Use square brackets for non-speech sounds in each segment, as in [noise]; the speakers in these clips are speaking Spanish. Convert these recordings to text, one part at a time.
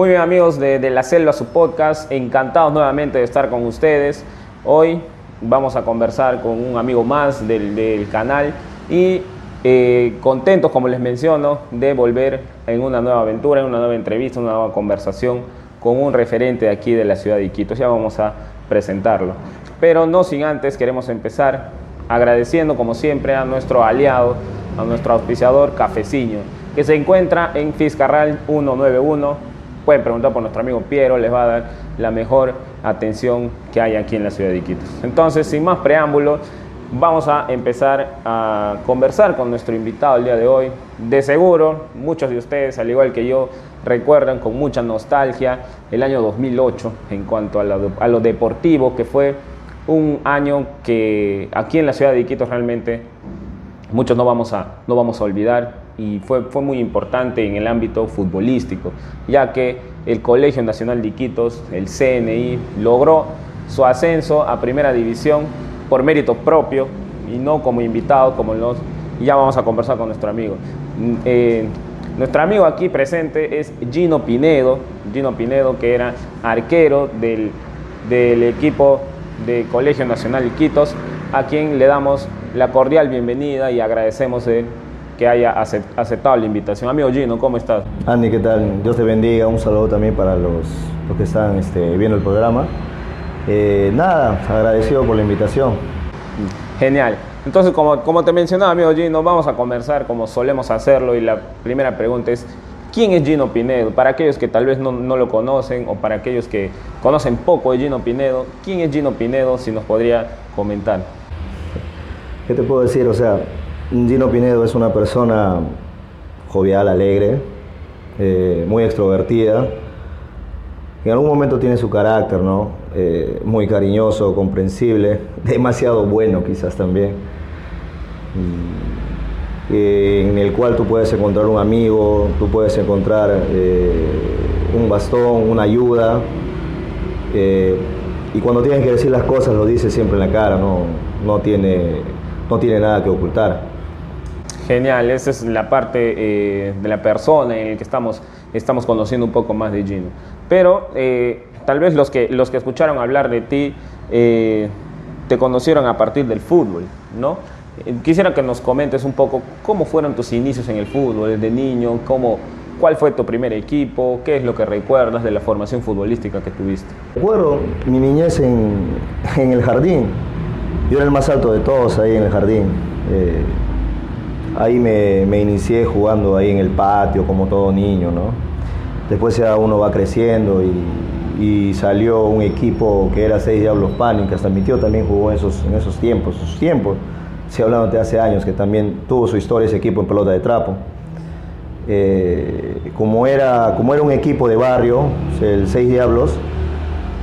Muy bien amigos de, La Selva, su podcast, encantados nuevamente de estar con ustedes. Hoy vamos a conversar con un amigo más del, del canal y eh, contentos, como les menciono, de volver en una nueva aventura, en una nueva entrevista, una nueva conversación con un referente de aquí de la ciudad de Iquitos. Ya vamos a presentarlo. Pero no sin antes queremos empezar agradeciendo como siempre a nuestro aliado, a nuestro auspiciador Cafeciño, que se encuentra en Fiscarral 191 pueden preguntar por nuestro amigo Piero, les va a dar la mejor atención que hay aquí en la ciudad de Iquitos. Entonces, sin más preámbulos, vamos a empezar a conversar con nuestro invitado el día de hoy. De seguro, muchos de ustedes, al igual que yo, recuerdan con mucha nostalgia el año 2008 en cuanto a lo, a deportivo, que fue un año que aquí en la ciudad de Iquitos realmente muchos no vamos a, no vamos a olvidar y fue, fue muy importante en el ámbito futbolístico, ya que el Colegio Nacional de Iquitos, el CNI, logró su ascenso a Primera División por mérito propio y no como invitado, como los... Y ya vamos a conversar con nuestro amigo. Mm, eh, nuestro amigo aquí presente es Gino Pinedo, Gino Pinedo que era arquero del, del equipo de Colegio Nacional de Iquitos, a quien le damos la cordial bienvenida y agradecemos el que haya aceptado la invitación. Amigo Gino, ¿cómo estás? Andy, ¿qué tal? Dios te bendiga. Un saludo también para los, los que están este, viendo el programa. Eh, nada, agradecido por la invitación. Genial. Entonces, como, como te mencionaba, amigo Gino, vamos a conversar como solemos hacerlo y la primera pregunta es, ¿quién es Gino Pinedo? Para aquellos que tal vez no, no lo conocen o para aquellos que conocen poco de Gino Pinedo, ¿quién es Gino Pinedo? Si nos podría comentar. ¿Qué te puedo decir? O sea, Gino Pinedo es una persona jovial, alegre, eh, muy extrovertida. En algún momento tiene su carácter, ¿no? Eh, muy cariñoso, comprensible, [laughs] demasiado bueno quizás también. Eh, en el cual tú puedes encontrar un amigo, tú puedes encontrar un bastón, una ayuda. y cuando tienes que decir las cosas lo dice siempre en la cara, no, no, tiene, no tiene nada que ocultar. Genial, esa es la parte eh, de la persona en la que estamos, estamos conociendo un poco más de Gino. Pero eh, tal vez los que, los que escucharon hablar de ti eh, te conocieron a partir del fútbol, ¿no? Quisiera que nos comentes un poco cómo fueron tus inicios en el fútbol, desde niño, cómo, cuál fue tu primer equipo, qué es lo que recuerdas de la formación futbolística que tuviste. Recuerdo mi niñez en, en el jardín. Yo era el más alto de todos ahí en el jardín. Ahí me, inicié jugando ahí en el patio como todo niño, ¿no? Después ya uno va creciendo y, salió un equipo que era Seis Diablos Pánicas, hasta mi tío también jugó en esos, en esos tiempos, esos tiempos, si hablando de hace años, que también tuvo su historia ese equipo en pelota de trapo. Eh, como, era, como era un equipo de barrio, el Seis Diablos,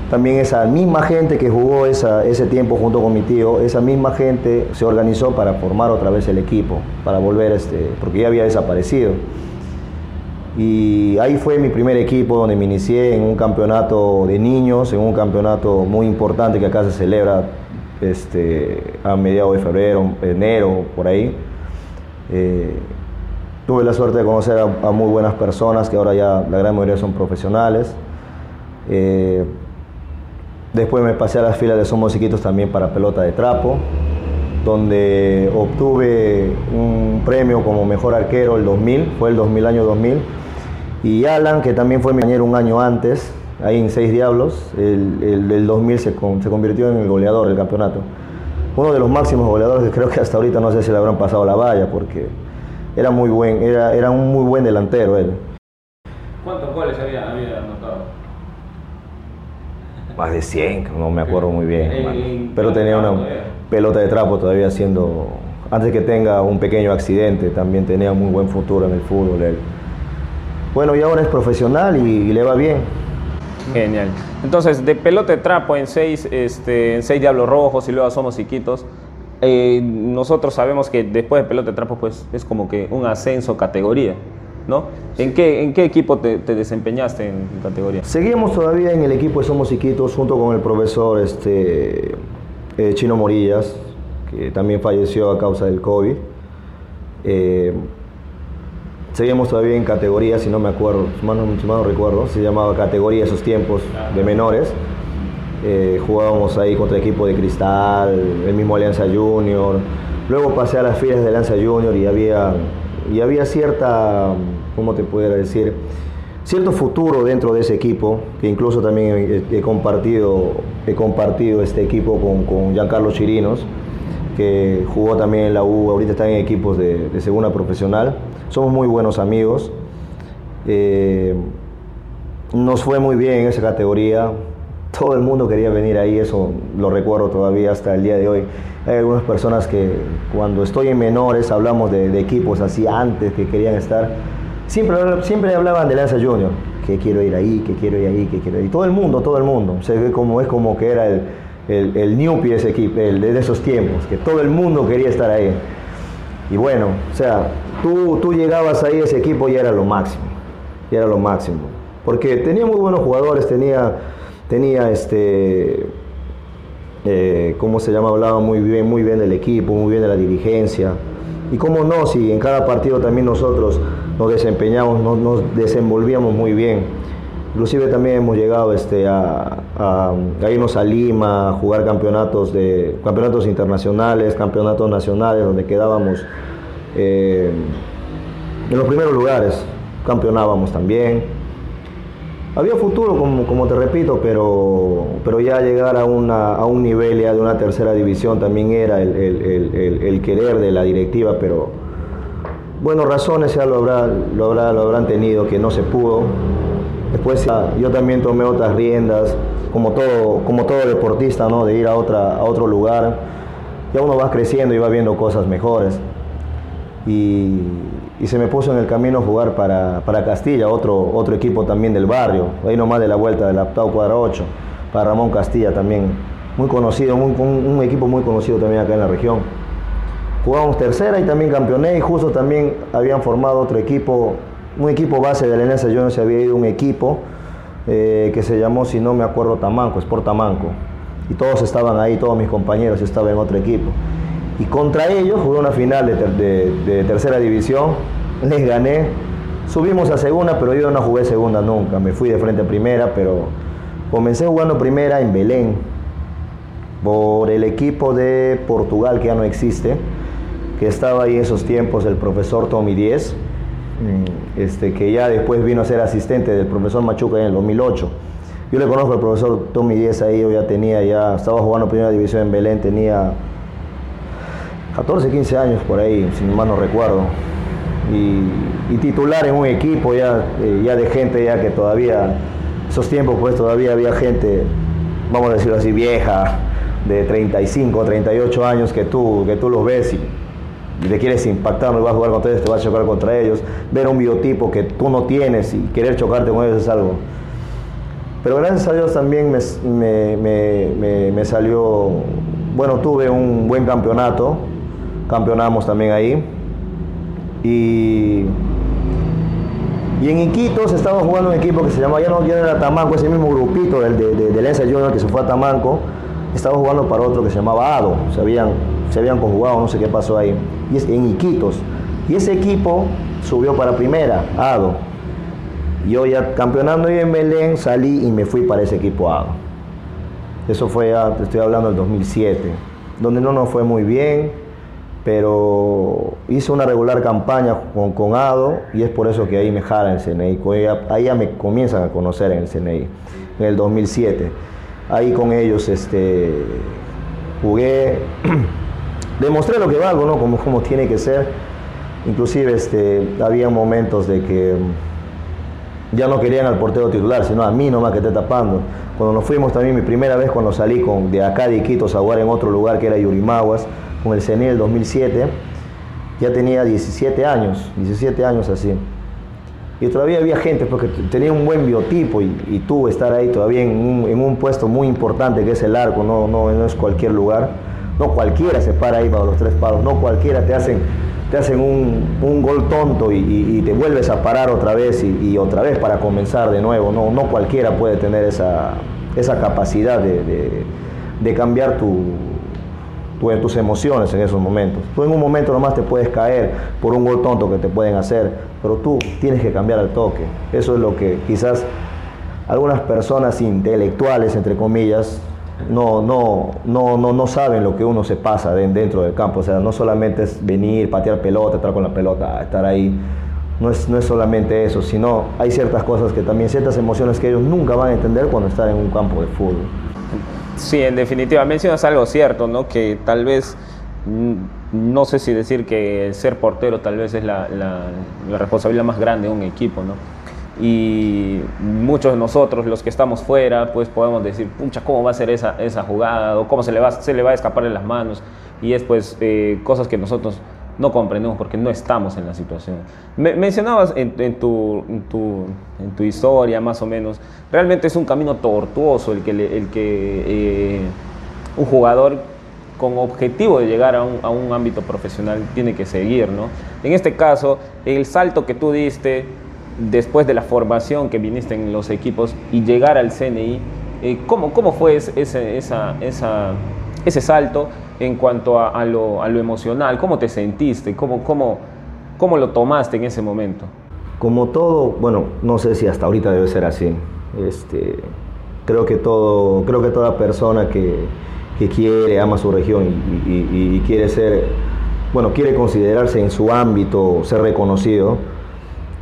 también esa misma gente que jugó ese tiempo junto con mi tío, esa misma gente se organizó para formar otra vez el equipo, para volver, este, porque ya había desaparecido. Y ahí fue mi primer equipo donde me inicié en un campeonato de niños, en un campeonato muy importante que acá se celebra este, a mediados de febrero, enero, por ahí. Eh, tuve la suerte de conocer a, a, muy buenas personas que ahora ya la gran mayoría son profesionales. Eh, Después me pasé a las filas de Somos Chiquitos también para pelota de trapo, donde obtuve un premio como mejor arquero el 2000, fue el 2000 año 2000. Y Alan, que también fue mi compañero un año antes, ahí en Seis Diablos, el, el, el 2000 se, con, se, convirtió en el goleador del campeonato. Uno de los máximos goleadores que creo que hasta ahorita no sé si le habrán pasado la valla, porque era muy buen, era, era un muy buen delantero él. ¿Cuántos goles había, había anotado? Más de 100, no me acuerdo muy bien, pero tenía una pelota de trapo todavía siendo, antes que tenga un pequeño accidente, también tenía muy buen futuro en el fútbol él. Bueno, y ahora es profesional y, y le va bien. Genial. Entonces, de pelota de trapo en seis, este, en seis Diablos Rojos y luego somos Iquitos, eh, nosotros sabemos que después de pelota de trapo pues es como que un ascenso categoría. ¿En qué, en qué equipo te, te, desempeñaste en categoría? Seguimos todavía en el equipo de Somos Iquitos junto con el profesor este, eh, Chino Morillas, que también falleció a causa del COVID. Eh, seguimos todavía en categoría, si no me acuerdo, si mal no, recuerdo, se llamaba categoría esos tiempos de menores. Eh, jugábamos ahí contra equipo de Cristal, el mismo Alianza Junior. Luego pasé a las filas de Alianza Junior y había, y había cierta, ¿cómo te pudiera decir? Cierto futuro dentro de ese equipo, que incluso también he, compartido, he compartido este equipo con, con Giancarlo Chirinos, que jugó también en la U, ahorita está en equipos de, de segunda profesional. Somos muy buenos amigos. Eh, nos fue muy bien en esa categoría, todo el mundo quería venir ahí, eso lo recuerdo todavía hasta el día de hoy. Hay algunas personas que cuando estoy en menores hablamos de, equipos así antes que querían estar. Siempre, siempre hablaban de Lanza Junior, que quiero ir ahí, que quiero ir ahí, que quiero ir. Todo el mundo, todo el mundo. Se ve como es como que era el, el, el Newpie ese equipo, el de esos tiempos, que todo el mundo quería estar ahí. Y bueno, o sea, tú, tú llegabas ahí, ese equipo y era lo máximo, y era lo máximo. Porque tenía muy buenos jugadores, tenía tenía este, eh, ¿cómo se llama? Hablaba muy bien, muy bien del equipo, muy bien de la dirigencia. Y cómo no, si en cada partido también nosotros nos desempeñamos, nos, desenvolvíamos muy bien. Inclusive también hemos llegado este, a, irnos a Lima, a jugar campeonatos, de, campeonatos internacionales, campeonatos nacionales, donde quedábamos eh, en los primeros lugares, campeonábamos también. Había futuro, como, te repito, pero, pero ya llegar a, una, a un nivel ya de una tercera división también era el, el, el, querer de la directiva, pero bueno, razones ya lo, lo, habrá, lo habrán tenido, que no se pudo. Después yo también tomé otras riendas, como todo, como todo deportista, ¿no? de ir a, otra, a otro lugar. Ya uno va creciendo y va viendo cosas mejores. Y, se me puso en el camino jugar para, para, Castilla, otro, otro equipo también del barrio, ahí nomás de la vuelta del Aptao Cuadra 8, para Ramón Castilla también, muy conocido, un, un, equipo muy conocido también acá en la región. Jugamos tercera y también campeoné y justo también habían formado otro equipo, un equipo base de la yo no se había ido un equipo eh, que se llamó, si no me acuerdo, Tamanco, Sport Tamanco. Y todos estaban ahí, todos mis compañeros, estaban en otro equipo. Y contra ellos jugué una final de, tercera división, les gané. Subimos a segunda, pero yo no jugué segunda nunca. Me fui de frente a primera, pero comencé jugando primera en Belén por el equipo de Portugal que ya no existe, que estaba ahí en esos tiempos el profesor Tommy Díez, mm, este, que ya después vino a ser asistente del profesor Machuca en el 2008. Yo le conozco al profesor Tommy Díez ahí, yo ya tenía, ya estaba jugando primera división en Belén, tenía 14, 15 años por ahí, si mal no recuerdo. Y, titular en un equipo ya, eh, ya de gente ya que todavía, esos tiempos pues todavía había gente, vamos a decirlo así, vieja, de 35, 38 años que tú, que tú los ves y, te quieres impactar, no vas a jugar contra ellos, te vas a chocar contra ellos, ver un biotipo que tú no tienes y querer chocarte con ellos es algo. Pero gracias a Dios también me, me, me salió, bueno, tuve un buen campeonato, campeonamos también ahí. Y, y en Iquitos estaba jugando un equipo que se llamaba, ya no, ya era Tamanco, ese mismo grupito del, de, de, Junior que se fue a Tamanco, estaba jugando para otro que se llamaba Ado, se habían, se habían conjugado, no sé qué pasó ahí, y es, en Iquitos. Y ese equipo subió para primera, Ado. Yo ya campeonando en Belén salí y me fui para ese equipo Ado. Eso fue, te estoy hablando del 2007, donde no nos fue muy bien pero hice una regular campaña con, ADO y es por eso que ahí me jala el CNI. Ahí ya me comienzan a conocer en el CNI, en el 2007. Ahí con ellos este, jugué, [clears throat] demostré lo que valgo, ¿no? Como, como tiene que ser. Inclusive este, había momentos de que ya no querían al portero titular, sino a mí nomás que esté tapando. Cuando nos fuimos también, mi primera vez cuando salí con, de acá de Iquitos a jugar en otro lugar que era Yurimaguas, con el CNI del 2007, ya tenía 17 años, 17 años así. Y todavía había gente porque tenía un buen biotipo y, y tuvo estar ahí todavía en un, puesto muy importante que es el arco, no, no, no es cualquier lugar. No cualquiera se para ahí para los tres palos, no cualquiera te hacen, te hacen un, gol tonto y, te vuelves a parar otra vez y, otra vez para comenzar de nuevo. No, no cualquiera puede tener esa, esa capacidad de cambiar tu, tus emociones en esos momentos. Tú en un momento nomás te puedes caer por un gol tonto que te pueden hacer, pero tú tienes que cambiar el toque. Eso es lo que quizás algunas personas intelectuales, entre comillas, no, no, no, no, no saben lo que uno se pasa dentro del campo. O sea, no solamente es venir, patear pelota, estar con la pelota, estar ahí. No es, no es solamente eso, sino hay ciertas cosas que también, ciertas emociones que ellos nunca van a entender cuando están en un campo de fútbol. Sí, en definitiva, mencionas algo cierto, ¿no? Que tal vez, no sé si decir que ser portero tal vez es la, la responsabilidad más grande de un equipo, ¿no? y muchos de nosotros, los que estamos fuera, pues podemos decir, pucha, ¿cómo va a ser esa, esa jugada? o cómo se le, va, se le va a escapar en las manos. Y es pues eh, cosas que nosotros no comprendemos porque no estamos en la situación. mencionabas en, tu, en, tu, en, historia, más o menos, realmente es un camino tortuoso el que, el que eh, un jugador con objetivo de llegar a un, ámbito profesional tiene que seguir, ¿no? En este caso, el salto que tú diste después de la formación que viniste en los equipos y llegar al CNI, eh, ¿cómo, ¿cómo, fue ese, ese salto en cuanto a, lo, emocional? ¿Cómo te sentiste? ¿Cómo, cómo, ¿Cómo lo tomaste en ese momento? Como todo, bueno, no sé si hasta ahorita debe ser así. Este, creo, que todo, creo que toda persona que, que quiere, ama su región y quiere ser, bueno, quiere considerarse en su ámbito, ser reconocido,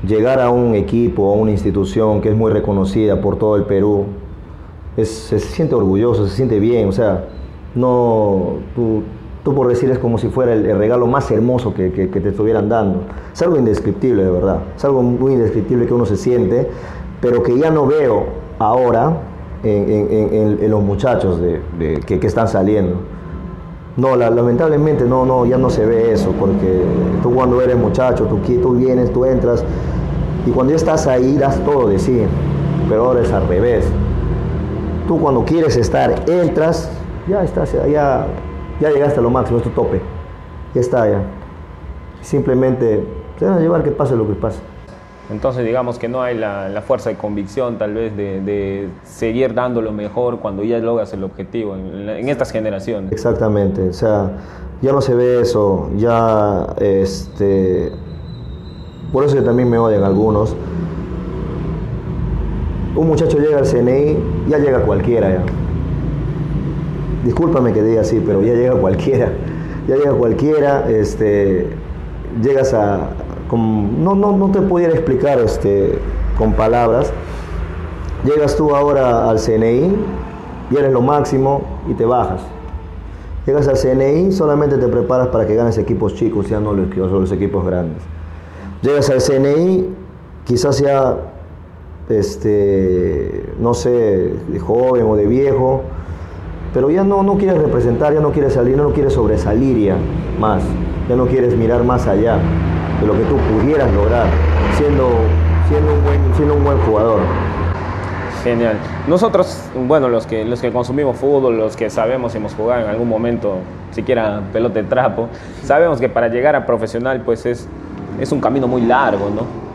llegar a un equipo, a una institución que es muy reconocida por todo el Perú, se siente orgulloso, se siente bien, o sea, no, tú, por decir es como si fuera el, regalo más hermoso que, te estuvieran dando. Es algo indescriptible, de verdad, es algo muy indescriptible que uno se siente, pero que ya no veo ahora en, los muchachos de, que, están saliendo. No, lamentablemente no, no, ya no se ve eso, porque tú cuando eres muchacho, tú, tú vienes, tú entras, y cuando ya estás ahí das todo de sí, pero ahora es al revés. Tú cuando quieres estar, entras, ya estás, ya, ya llegaste a lo máximo, es tu tope. Ya está, ya. Simplemente se van a llevar que pase lo que pase. Entonces digamos que no hay la, fuerza de convicción tal vez de, seguir dando lo mejor cuando ya logras el objetivo en, en, estas generaciones. Exactamente, o sea, ya no se ve eso, ya este, por eso también me odian algunos. Un muchacho llega al CNI, ya llega cualquiera ya. Discúlpame que diga así, pero ya llega cualquiera. Ya llega cualquiera, este, llegas a... no, no, no te pudiera explicar este, con palabras. Llegas tú ahora al CNI, y eres lo máximo y te bajas. Llegas al CNI, solamente te preparas para que ganes equipos chicos, ya no los, los equipos grandes. Llegas al CNI, quizás sea, este, no sé, de joven o de viejo, pero ya no, no quieres representar, ya no quieres salir, no quieres sobresalir ya más, ya no quieres mirar más allá de lo que tú pudieras lograr siendo, siendo, un, buen, siendo un buen jugador. Genial. Nosotros, bueno, los que, los que consumimos fútbol, los que sabemos hemos jugado en algún momento, siquiera pelota de trapo, sabemos que para llegar a profesional pues es es un camino muy largo, ¿no?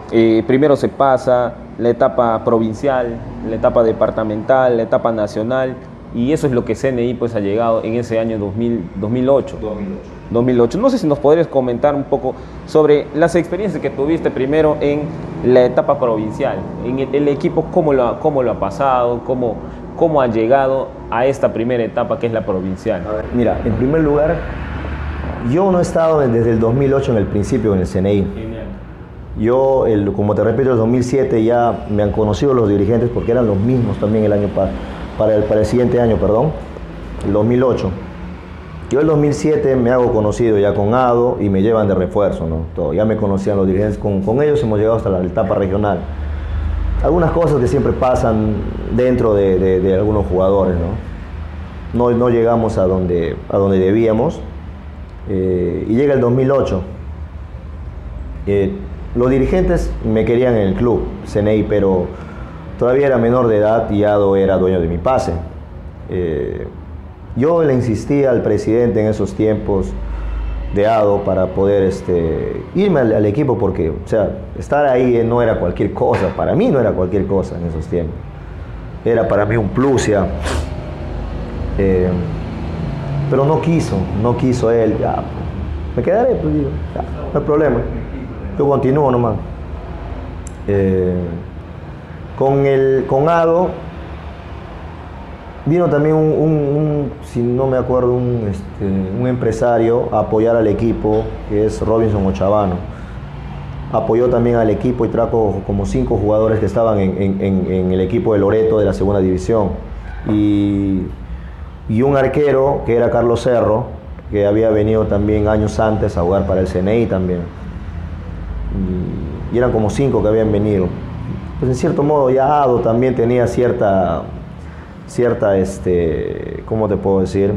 Primero se pasa la etapa provincial, la etapa departamental, la etapa nacional, y eso es lo que CNI pues ha llegado en ese año 2000, 2008. 2008. No sé si nos podrías comentar un poco sobre las experiencias que tuviste primero en la etapa provincial, en el, equipo, cómo lo, cómo lo ha pasado, cómo, cómo ha llegado a esta primera etapa que es la provincial. mira, en primer lugar, yo no he estado desde el 2008 en el principio en el CNI. Yo, el, como te repito, el 2007 ya me han conocido los dirigentes porque eran los mismos también el año para, el, para el siguiente año, perdón, el 2008. Yo el 2007 me hago conocido ya con ADO y me llevan de refuerzo, ¿no? Todo, ya me conocían los dirigentes, con, con, ellos hemos llegado hasta la etapa regional. Algunas cosas que siempre pasan dentro de, de, algunos jugadores, ¿no? ¿no? No, llegamos a donde, a donde debíamos, eh, y llega el 2008. Eh, los dirigentes me querían en el club, CNI, pero todavía era menor de edad y Ado era dueño de mi pase. Eh, yo le insistí al presidente en esos tiempos de Ado para poder este, irme al, equipo porque, o sea, estar ahí no era cualquier cosa, para mí no era cualquier cosa en esos tiempos. Era para mí un plus ya. pero no quiso, no quiso él, pues, me quedaré, pues no hay problema, yo continúo nomás. Eh, con el con Ado vino también un, si no me acuerdo, un, este, un empresario a apoyar al equipo, que es Robinson Ochavano. Apoyó también al equipo y trajo como cinco jugadores que estaban en, en- el equipo de Loreto de la segunda división. Y, y un arquero que era Carlos Cerro, que había venido también años antes a jugar para el CNI también. Y eran como cinco que habían venido. Pues en cierto modo ya Ado también tenía cierta, cierta, este, ¿cómo te puedo decir?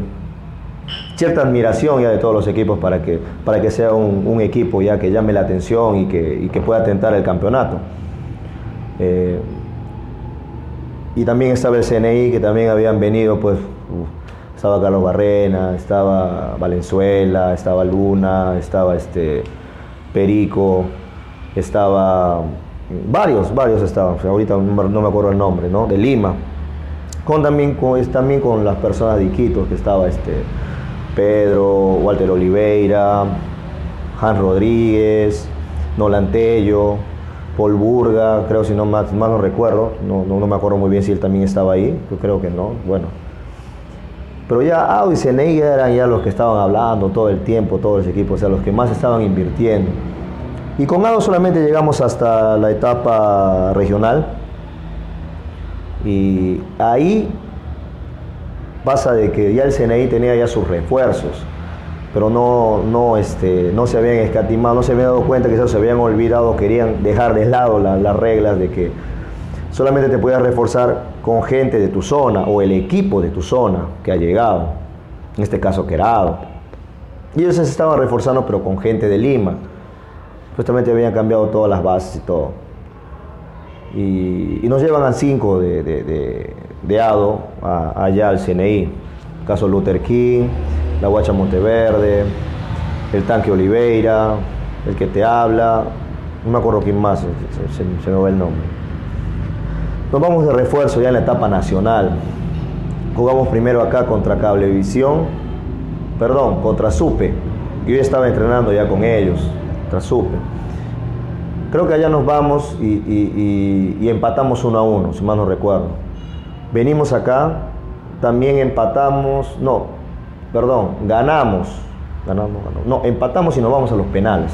Cierta admiración ya de todos los equipos para que, para que sea un, equipo ya que llame la atención y que, y que pueda tentar el campeonato. Eh, y también estaba el CNI, que también habían venido, pues, estaba Carlos Barrena, estaba Valenzuela, estaba Luna, estaba este Perico, estaba varios, varios estaban, ahorita no me acuerdo el nombre, ¿no? De Lima. Con también con, también con las personas de Iquitos, que estaba este Pedro, Walter Oliveira, Hans Rodríguez, Nolan Tello, Paul Burga, creo si no más, más no recuerdo, no, no, me acuerdo muy bien si él también estaba ahí, yo creo que no, bueno. Pero ya Audi y CNI eran ya los que estaban hablando todo el tiempo, todos los equipos, o sea, los que más estaban invirtiendo. Y con ADO solamente llegamos hasta la etapa regional. Y ahí pasa de que ya el CNI tenía ya sus refuerzos, pero no, no, este, no se habían escatimado, no se habían dado cuenta que se habían olvidado, querían dejar de lado la- las reglas de que solamente te podías reforzar con gente de tu zona o el equipo de tu zona que ha llegado, en este caso Querado. Y ellos se estaban reforzando pero con gente de Lima. Supuestamente habían cambiado todas las bases y todo. Y, nos llevan a cinco de, de, de- ADO allá al CNI. Caso Luther King, la Guacha Monteverde, el Tanque Oliveira, el que te habla, no me acuerdo quién más, se- se me va el nombre. Nos vamos de refuerzo ya en la etapa nacional. Jugamos primero acá contra Cablevisión, perdón, contra Supe. Yo ya estaba entrenando ya con ellos, contra Supe. Creo que allá nos vamos y, empatamos uno a uno, si mal no recuerdo. Venimos acá, también empatamos, no, perdón, ganamos, ganamos, ganamos, no, empatamos y nos vamos a los penales.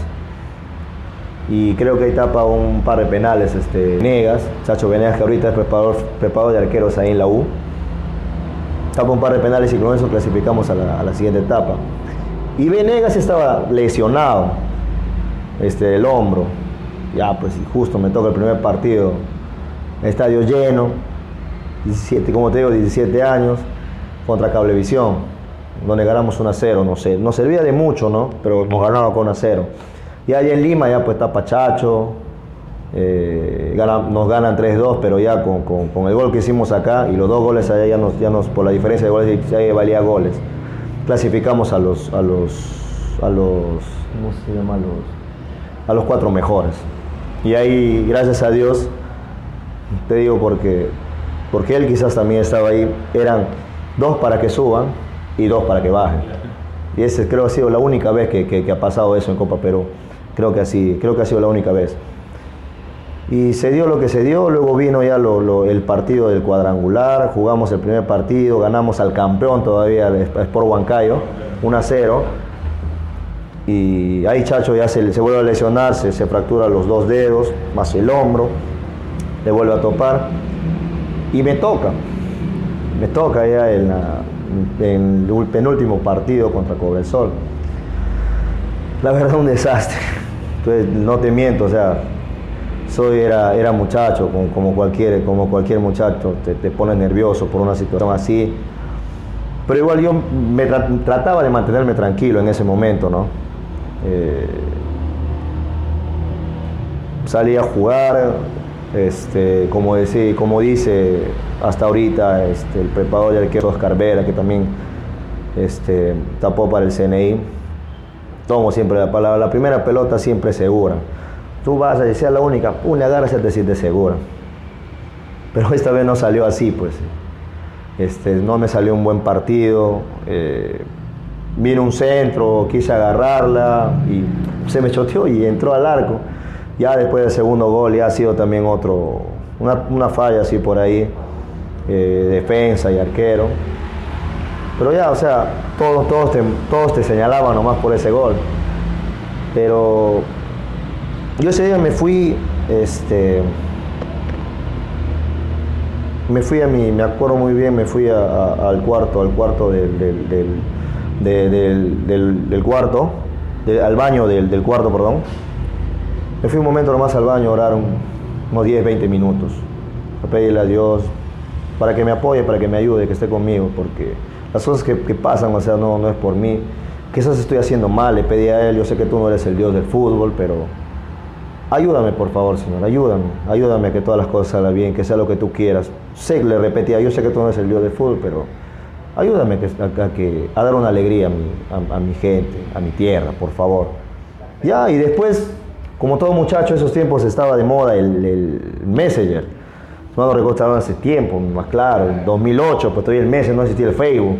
Y creo que ahí tapa un par de penales, este, Negas, Chacho Venegas, que ahorita es preparador, preparador de arqueros ahí en la U. Tapa un par de penales y con eso clasificamos a la, a la siguiente etapa. Y Venegas estaba lesionado, este, el hombro. Ya, pues justo me toca el primer partido, estadio lleno, 17, como te digo, 17 años, contra Cablevisión, donde ganamos 1 a 0, no sé, nos servía de mucho, ¿no? Pero nos ganaba con 1 a 0. Y allá en Lima ya pues está Pachacho, eh, gana- nos ganan 3-2, pero ya con, con- con el gol que hicimos acá y los dos goles allá ya nos, ya nos por la diferencia de goles ya valía goles. Clasificamos a los, a los, a los, ¿cómo se llama? Los, a los cuatro mejores. Y ahí, gracias a Dios, te digo porque, porque él quizás también estaba ahí, eran dos para que suban y dos para que bajen. Y ese creo ha sido la única vez que, que- ha pasado eso en Copa Perú. Creo que así, creo que ha sido la única vez. Y se dio lo que se dio, luego vino ya lo- lo- el partido del cuadrangular, jugamos el primer partido, ganamos al campeón todavía, Sport Huancayo, 1 a 0. Y ahí Chacho ya se, vuelve a lesionar, se, fractura los dos dedos, más el hombro, le vuelve a topar. Y me toca, me toca ya en, el penúltimo partido contra Cobresol. La verdad un desastre. Entonces, no te miento, o sea, soy era, era muchacho, como, cualquier, como cualquier muchacho, te, te pone nervioso por una situación así. Pero igual yo me tra- trataba de mantenerme tranquilo en ese momento, ¿no? Eh, salí a jugar, este, como, decí- como dice hasta ahorita este, el preparador de arquero Oscar Vera, que también este, tapó para el CNI. Tomo siempre la palabra, la primera pelota siempre segura. Tú vas a decir la única, una agarra y te sientes segura. Pero esta vez no salió así, pues. Este, no me salió un buen partido. eh, vino un centro, quise agarrarla y se me choteó y entró al arco. Ya después del segundo gol ya ha sido también otro, una, falla así por ahí, eh, defensa y arquero. Pero ya, o sea, todos, todos, te, todos te señalaban nomás por ese gol. Pero yo ese día me fui, este, me fui a mi, me acuerdo muy bien, me fui al cuarto, al cuarto del, cuarto, al baño del, cuarto, perdón. Me fui un momento nomás al baño a orar unos 10, 20 minutos, a pedirle a Dios para que me apoye, para que me ayude, que esté conmigo, porque las cosas que, pasan, o sea, no, no es por mí. Quizás estoy haciendo mal, le pedí a Él, yo sé que tú no eres el Dios del fútbol, pero ayúdame por favor, Señor, ayúdame, ayúdame a que todas las cosas salgan bien, que sea lo que tú quieras. Sé, le repetía, yo sé que tú no eres el Dios del fútbol, pero ayúdame a, a dar una alegría a mi, gente, a mi tierra, por favor. Ya, y después, como todo muchacho, esos tiempos estaba de moda el, Messenger. No lo recuerdo hace tiempo, más claro, en 2008, pues todavía el Messenger no existía el Facebook.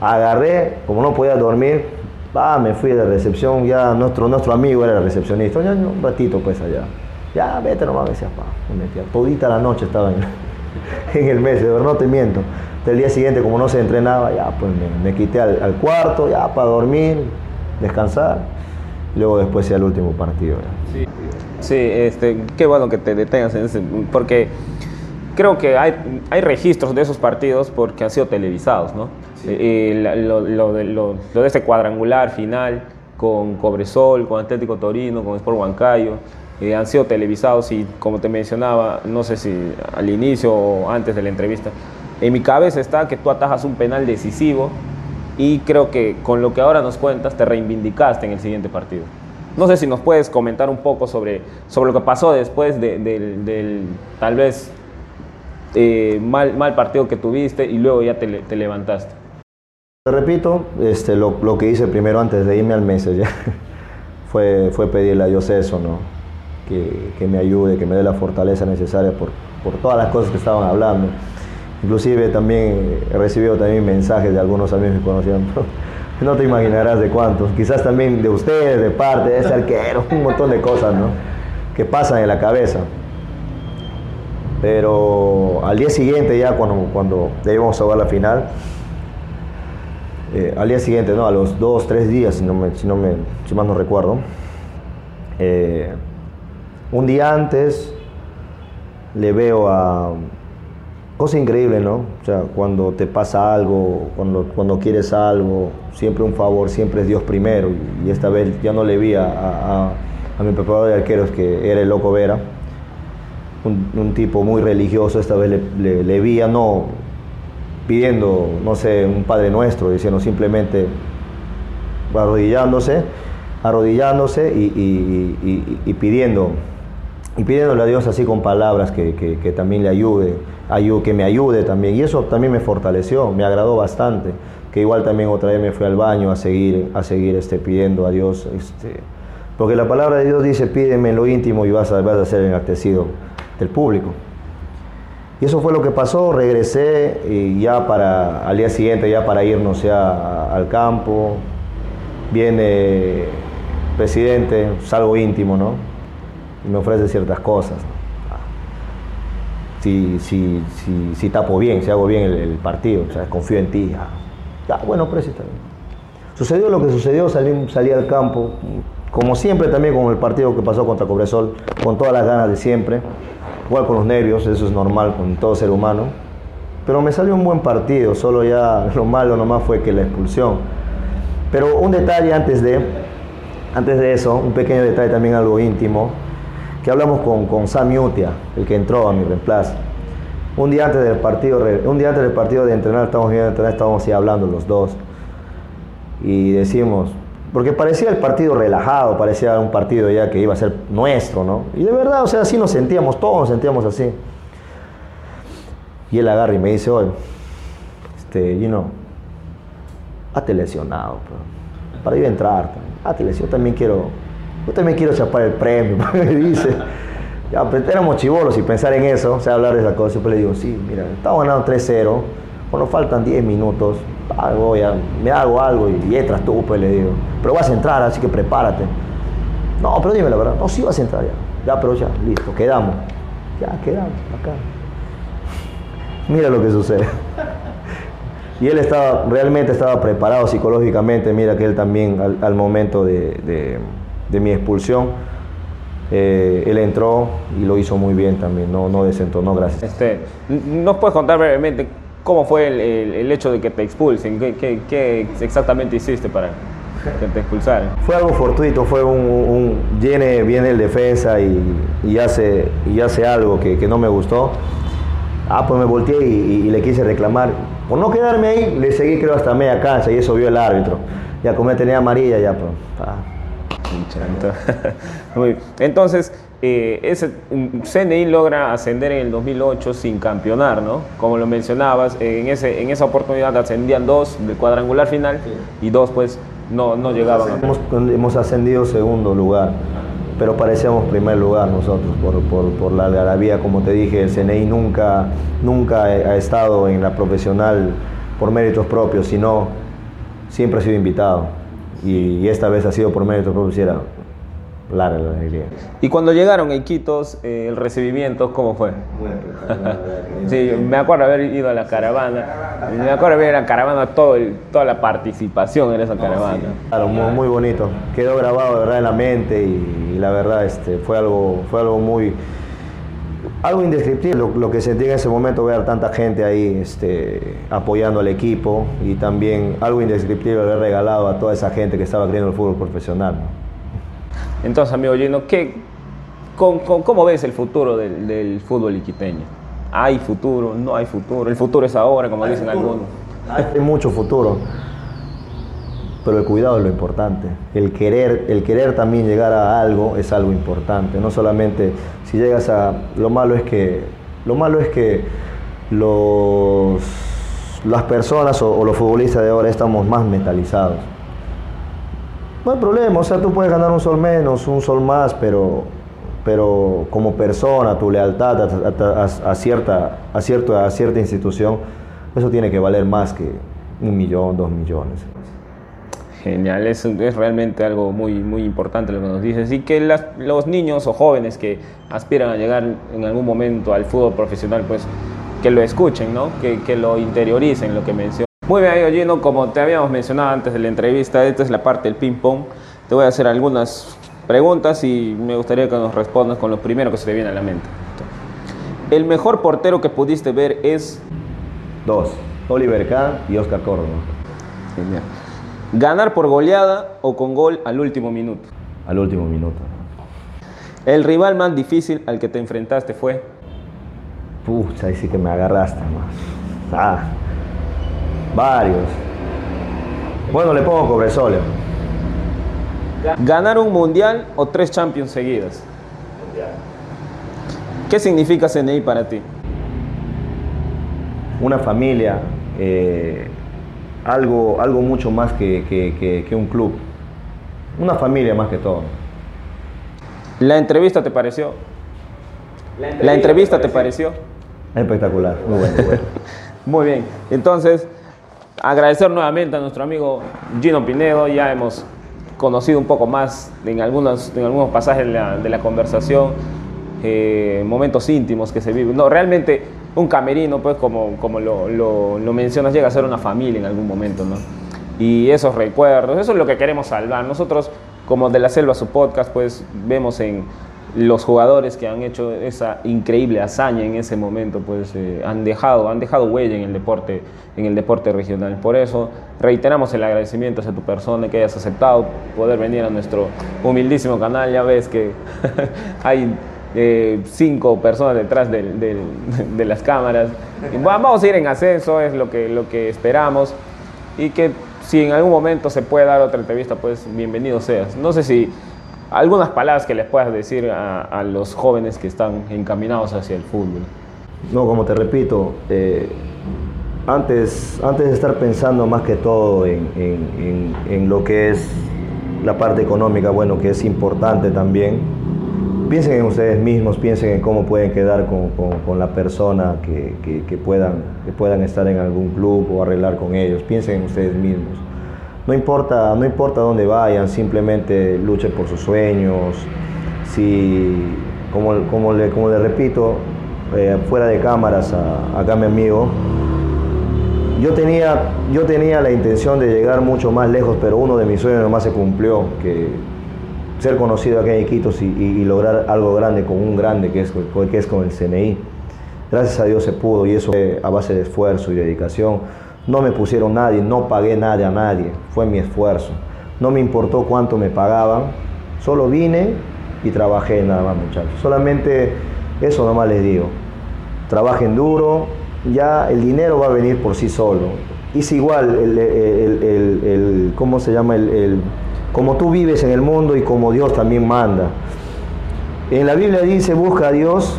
Agarré, como no podía dormir, ah, me fui de recepción, ya nuestro, nuestro amigo era el recepcionista, un ratito pues allá. Ya, vete nomás, me decía, pa, me metía. Todita la noche estaba en, [laughs] en el mes, no te miento. El día siguiente, como no se entrenaba, ya pues me, quité al, cuarto, ya para dormir, descansar. Luego después sea el último partido. Sí, sí este, qué bueno que te detengas en ese, porque creo que hay, hay registros de esos partidos porque han sido televisados, ¿no? Eh, lo, de, ese cuadrangular final con Cobresol, con Atlético Torino, con Sport Huancayo, eh, han sido televisados y como te mencionaba, no sé si al inicio o antes de la entrevista, en mi cabeza está que tú atajas un penal decisivo y creo que con lo que ahora nos cuentas te reivindicaste en el siguiente partido. No sé si nos puedes comentar un poco sobre, sobre lo que pasó después del tal vez eh, mal, mal partido que tuviste y luego ya te, te levantaste. Te repito, este, lo, lo, que hice primero antes de irme al mes [laughs] fue, fue pedirle a Dios eso, ¿no? Que, que, me ayude, que me dé la fortaleza necesaria por, por todas las cosas que estaban hablando. Inclusive también he recibido también mensajes de algunos amigos que conocían. [laughs] No te imaginarás de cuántos. Quizás también de ustedes, de parte de ese arquero, un montón de cosas, ¿no? Que pasan en la cabeza. Pero al día siguiente, ya cuando, cuando debíamos jugar la final, eh, al día siguiente, no, a los dos, tres días, si, no me, si, no no recuerdo, eh, un día antes le veo a... Cosa increíble, ¿no? O sea, cuando te pasa algo, cuando, cuando quieres algo, siempre un favor, siempre es Dios primero. Y, esta vez ya no le vi a, a, mi preparador de arqueros, que era el Loco Vera, un, tipo muy religioso, esta vez le, le, vi a no pidiendo, no sé, un Padre Nuestro, diciendo simplemente arrodillándose, arrodillándose y, pidiendo, y pidiéndole a Dios así con palabras que, también le ayude, que me ayude también. Y eso también me fortaleció, me agradó bastante, que igual también otra vez me fui al baño a seguir, a seguir este, pidiendo a Dios. Este, porque la palabra de Dios dice, pídeme en lo íntimo y vas a, vas a ser enaltecido del público. Y eso fue lo que pasó, regresé y ya para, al día siguiente, ya para irnos ya al campo, viene presidente, salgo íntimo, ¿no? Y me ofrece ciertas cosas. Si, si, si, tapo bien, si hago bien el, partido, o sea, confío en ti. Ya, bueno, presidente. Sucedió lo que sucedió, salí, salí al campo, como siempre también con el partido que pasó contra Cobresol, con todas las ganas de siempre igual con los nervios, eso es normal con todo ser humano. Pero me salió un buen partido, solo ya [laughs] lo malo nomás fue que la expulsión. Pero un detalle antes de, antes de eso, un pequeño detalle también algo íntimo, que hablamos con, con Sam Utia, el que entró a mi reemplazo. Un día antes del partido, un día antes del partido de entrenar, estamos viendo entrenar, estábamos así hablando los dos. Y decimos, porque parecía el partido relajado, parecía un partido ya que iba a ser nuestro, ¿no? Y de verdad, o sea, así nos sentíamos, todos nos sentíamos así. Y él agarra y me dice, oye, este, know, hazte lesionado, para ir a entrar, hazte lesionado, también quiero, yo también quiero chapar el premio, [laughs] me dice. Ya, pues, éramos chivolos y pensar en eso, o sea, hablar de esa cosa, siempre le digo, sí, mira, estamos ganando 3-0, cuando faltan 10 minutos, voy a, me hago algo y, entras tú, pues le digo. Pero vas a entrar, así que prepárate. No, pero dime la verdad. No, sí vas a entrar ya. Ya, pero ya, listo, quedamos. Ya, quedamos, acá. [laughs] Mira lo que sucede. [laughs] Y él estaba, realmente estaba preparado psicológicamente. Mira que él también, al, momento de, mi expulsión, eh, él entró y lo hizo muy bien también. No, no desentonó, gracias. Este, ¿Nos puedes contar brevemente cómo fue el, hecho de que te expulsen? ¿Qué, exactamente hiciste para que te expulsaran? Fue algo fortuito, fue un, viene, viene el defensa y, hace, y hace algo que, no me gustó. Ah, pues me volteé y le quise reclamar por no quedarme ahí, le seguí creo hasta media cancha y eso vio el árbitro. Ya como tenía amarilla, ya pues. [laughs] Entonces, eh, ese, CNI logra ascender en el 2008 sin campeonar, ¿no? Como lo mencionabas, en, ese, en esa oportunidad ascendían dos del cuadrangular final y dos pues no, no llegaban. Hemos, hemos ascendido segundo lugar pero parecíamos primer lugar nosotros por, la algarabía, como te dije, el CNI nunca, nunca ha estado en la profesional por méritos propios, sino siempre ha sido invitado. Y, esta vez ha sido por méritos propios y era larga la alegría. Y cuando llegaron a Iquitos, eh, el recibimiento, ¿cómo fue? sí, me acuerdo haber ido a la caravana, me acuerdo haber ido a la caravana, todo toda la participación en esa caravana. Claro, muy, bonito, quedó grabado de verdad en la mente y, la verdad este, fue, algo, fue algo muy... Algo indescriptible lo, que sentí en ese momento, ver tanta gente ahí este, apoyando al equipo y también algo indescriptible haber regalado a toda esa gente que estaba creyendo el fútbol profesional. Entonces, amigo Gino, ¿qué, cómo, ves el futuro del, fútbol iquiteño? ¿Hay futuro? ¿No hay futuro? El futuro es ahora, como dicen algunos. Hay mucho futuro, pero el cuidado es lo importante. El querer, el querer también llegar a algo es algo importante. No solamente si llegas a... Lo malo es que, lo malo es que los, las personas o los futbolistas de ahora estamos más mentalizados no hay problema, o sea, tú puedes ganar un sol menos, un sol más, pero, pero como persona, tu lealtad a, cierta, a, cierto, a cierta institución, eso tiene que valer más que un millón, dos millones. Genial, es, es realmente algo muy, muy importante lo que nos dices. Y que los niños o jóvenes que aspiran a llegar en algún momento al fútbol profesional, pues que lo escuchen, ¿no? que, que lo interioricen, lo que mencionas. Muy bien, Gino, como te habíamos mencionado antes de la entrevista, esta es la parte del ping-pong. Te voy a hacer algunas preguntas y me gustaría que nos respondas con lo primero que se te viene a la mente. El mejor portero que pudiste ver es... Dos, Oliver Kahn y Oscar Córdoba. Genial. ¿Ganar por goleada o con gol al último minuto? Al último minuto. ¿El rival más difícil al que te enfrentaste fue? Pucha, ahí sí que me agarraste más. Ah, Varios. Bueno, le pongo Cobresole. ¿Ganar un mundial o tres Champions seguidas? Mundial. ¿Qué significa CNI para ti? Una familia, eh, algo, algo mucho más que, un club. Una familia más que todo. ¿La entrevista te pareció? ¿La entrevista, te pareció? Espectacular, muy bueno. [laughs] muy bien, entonces Agradecer nuevamente a nuestro amigo Gino Pinedo, ya hemos conocido un poco más en algunos, en algunos pasajes de la, conversación, eh, momentos íntimos que se viven. No, realmente un camerino, pues como, como lo, lo, mencionas, llega a ser una familia en algún momento, ¿no? Y esos recuerdos, eso es lo que queremos salvar. Nosotros, como de la selva su podcast, pues vemos en los jugadores que han hecho esa increíble hazaña en ese momento pues eh, han dejado han dejado huella en el deporte en el deporte regional por eso reiteramos el agradecimiento hacia tu persona que hayas aceptado poder venir a nuestro humildísimo canal ya ves que [laughs] hay eh, cinco personas detrás [laughs] de, las cámaras. Vamos a ir en ascenso es lo que lo que esperamos. Y que si en algún momento se puede dar otra entrevista pues bienvenido seas. No sé si algunas palabras que les puedas decir a, los jóvenes que están encaminados hacia el fútbol. No, como te repito, eh, antes, antes de estar pensando más que todo en, lo que es la parte económica, bueno, que es importante también, piensen en ustedes mismos, piensen en cómo pueden quedar con, la persona que, puedan, que puedan estar en algún club o arreglar con ellos, piensen en ustedes mismos. No importa, no importa dónde vayan, simplemente luchen por sus sueños. Si, como, como, le, como le repito, eh, fuera de cámaras a, acá mi amigo, yo tenía, yo tenía la intención de llegar mucho más lejos, pero uno de mis sueños nomás se cumplió, que ser conocido aquí en Iquitos y, lograr algo grande con un grande que es, que es con el CNI. Gracias a Dios se pudo y eso fue a base de esfuerzo y dedicación. No me pusieron nadie, no pagué nada a nadie, fue mi esfuerzo. No me importó cuánto me pagaban, solo vine y trabajé nada más muchachos. Solamente eso nomás les digo. Trabajen duro, ya el dinero va a venir por sí solo. Es igual el, el ¿cómo se llama? el como tú vives en el mundo y como Dios también manda. En la Biblia dice, busca a Dios,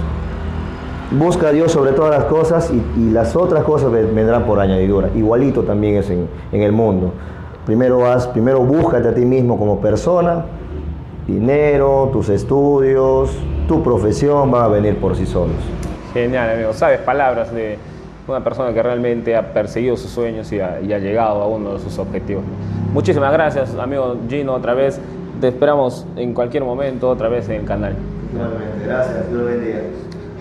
busca a Dios sobre todas las cosas y, las otras cosas vendrán por añadidura. Igualito también es en, el mundo. Primero vas, primero búscate a ti mismo como persona, dinero, tus estudios, tu profesión van a venir por sí solos. Genial, amigo. Sabes palabras de una persona que realmente ha perseguido sus sueños y ha, llegado a uno de sus objetivos. Muchísimas gracias, amigo Gino, otra vez. Te esperamos en cualquier momento, otra vez en el canal. Gracias, Dios bendiga.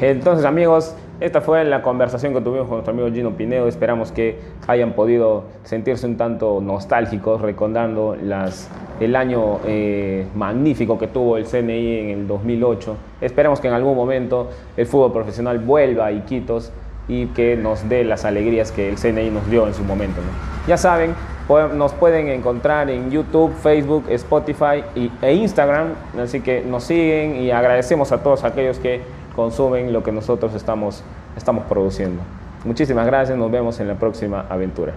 Entonces, amigos, esta fue la conversación que tuvimos con nuestro amigo Gino Pinedo. Esperamos que hayan podido sentirse un tanto nostálgicos recordando las, el año eh, magnífico que tuvo el CNI en el 2008. Esperamos que en algún momento el fútbol profesional vuelva a Iquitos y que nos dé las alegrías que el CNI nos dio en su momento. Ya saben, nos pueden encontrar en YouTube, Facebook, Spotify e Instagram, así que nos siguen y agradecemos a todos aquellos que consumen lo que nosotros estamos, estamos produciendo. Muchísimas gracias, nos vemos en la próxima aventura.